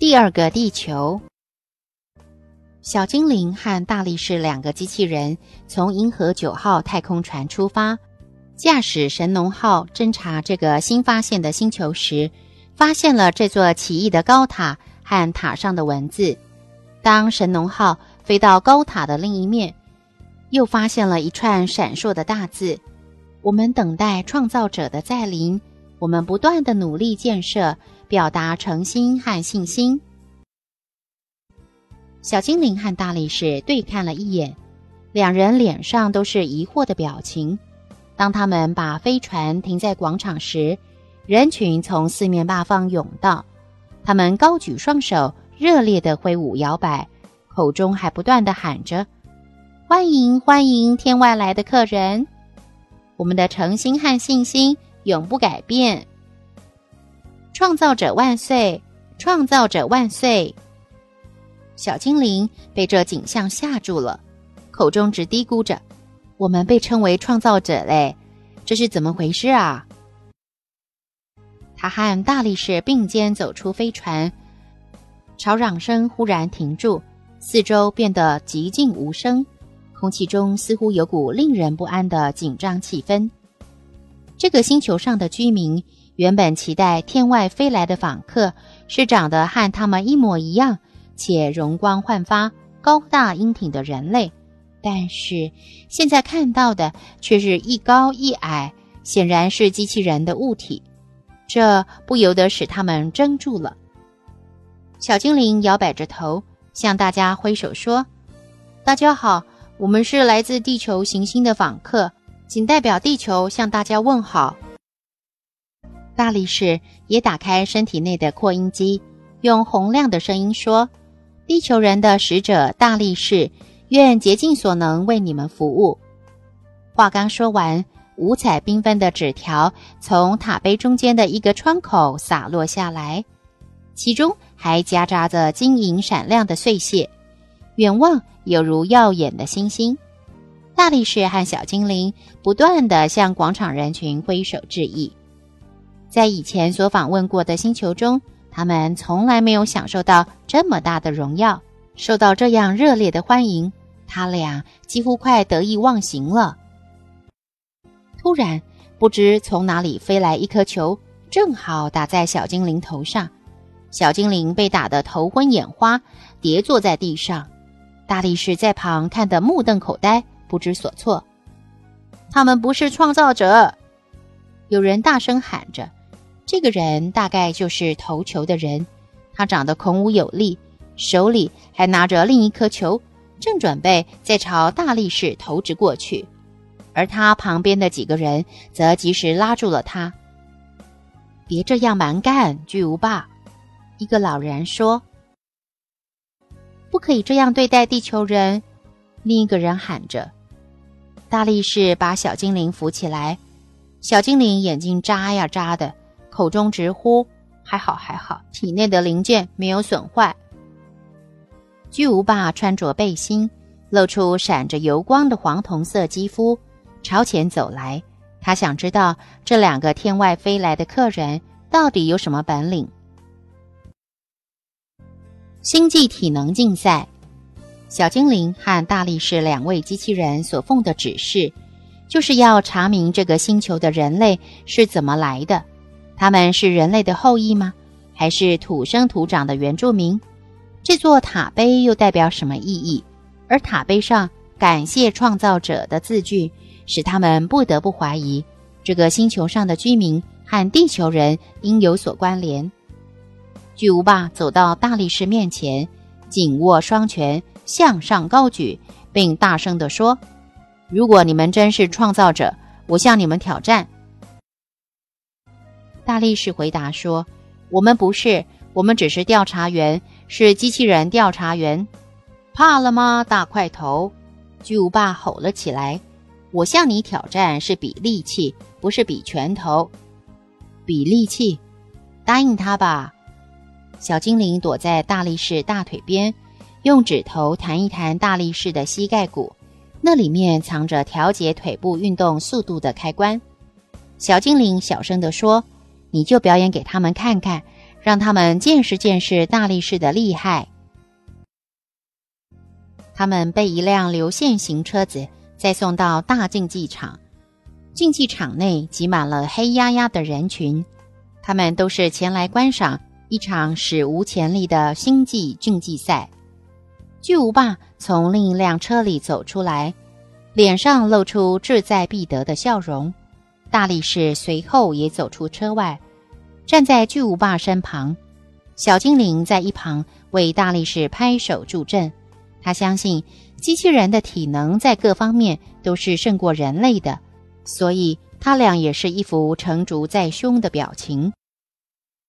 第二个地球，小精灵和大力士两个机器人从银河九号太空船出发，驾驶神农号侦察这个新发现的星球时，发现了这座奇异的高塔和塔上的文字。当神农号飞到高塔的另一面，又发现了一串闪烁的大字：“我们等待创造者的再临，我们不断的努力建设。”表达诚心和信心。小精灵和大力士对看了一眼，两人脸上都是疑惑的表情。当他们把飞船停在广场时，人群从四面八方涌到，他们高举双手，热烈的挥舞摇摆，口中还不断的喊着：“欢迎欢迎，天外来的客人！我们的诚心和信心永不改变。”创造者万岁！创造者万岁！小精灵被这景象吓住了，口中直嘀咕着：“我们被称为创造者嘞，这是怎么回事啊？”他和大力士并肩走出飞船，吵嚷声忽然停住，四周变得寂静无声，空气中似乎有股令人不安的紧张气氛。这个星球上的居民。原本期待天外飞来的访客是长得和他们一模一样且容光焕发、高大英挺的人类，但是现在看到的却是一高一矮，显然是机器人的物体，这不由得使他们怔住了。小精灵摇摆着头，向大家挥手说：“大家好，我们是来自地球行星的访客，仅代表地球向大家问好。”大力士也打开身体内的扩音机，用洪亮的声音说：“地球人的使者大力士，愿竭尽所能为你们服务。”话刚说完，五彩缤纷的纸条从塔碑中间的一个窗口洒落下来，其中还夹杂着晶莹闪亮的碎屑，远望有如耀眼的星星。大力士和小精灵不断地向广场人群挥手致意。在以前所访问过的星球中，他们从来没有享受到这么大的荣耀，受到这样热烈的欢迎，他俩几乎快得意忘形了。突然，不知从哪里飞来一颗球，正好打在小精灵头上，小精灵被打得头昏眼花，跌坐在地上。大力士在旁看得目瞪口呆，不知所措。他们不是创造者，有人大声喊着。这个人大概就是投球的人，他长得孔武有力，手里还拿着另一颗球，正准备再朝大力士投掷过去，而他旁边的几个人则及时拉住了他。别这样蛮干，巨无霸！一个老人说：“不可以这样对待地球人。”另一个人喊着。大力士把小精灵扶起来，小精灵眼睛眨呀眨的。口中直呼：“还好，还好，体内的零件没有损坏。”巨无霸穿着背心，露出闪着油光的黄铜色肌肤，朝前走来。他想知道这两个天外飞来的客人到底有什么本领。星际体能竞赛，小精灵和大力士两位机器人所奉的指示，就是要查明这个星球的人类是怎么来的。他们是人类的后裔吗？还是土生土长的原住民？这座塔碑又代表什么意义？而塔碑上“感谢创造者”的字句，使他们不得不怀疑这个星球上的居民和地球人应有所关联。巨无霸走到大力士面前，紧握双拳向上高举，并大声地说：“如果你们真是创造者，我向你们挑战。”大力士回答说：“我们不是，我们只是调查员，是机器人调查员。”怕了吗，大块头？巨无霸吼了起来：“我向你挑战是比力气，不是比拳头。比力气，答应他吧。”小精灵躲在大力士大腿边，用指头弹一弹大力士的膝盖骨，那里面藏着调节腿部运动速度的开关。小精灵小声地说。你就表演给他们看看，让他们见识见识大力士的厉害。他们被一辆流线型车子再送到大竞技场，竞技场内挤满了黑压压的人群，他们都是前来观赏一场史无前例的星际竞技赛。巨无霸从另一辆车里走出来，脸上露出志在必得的笑容。大力士随后也走出车外，站在巨无霸身旁。小精灵在一旁为大力士拍手助阵。他相信机器人的体能在各方面都是胜过人类的，所以他俩也是一副成竹在胸的表情。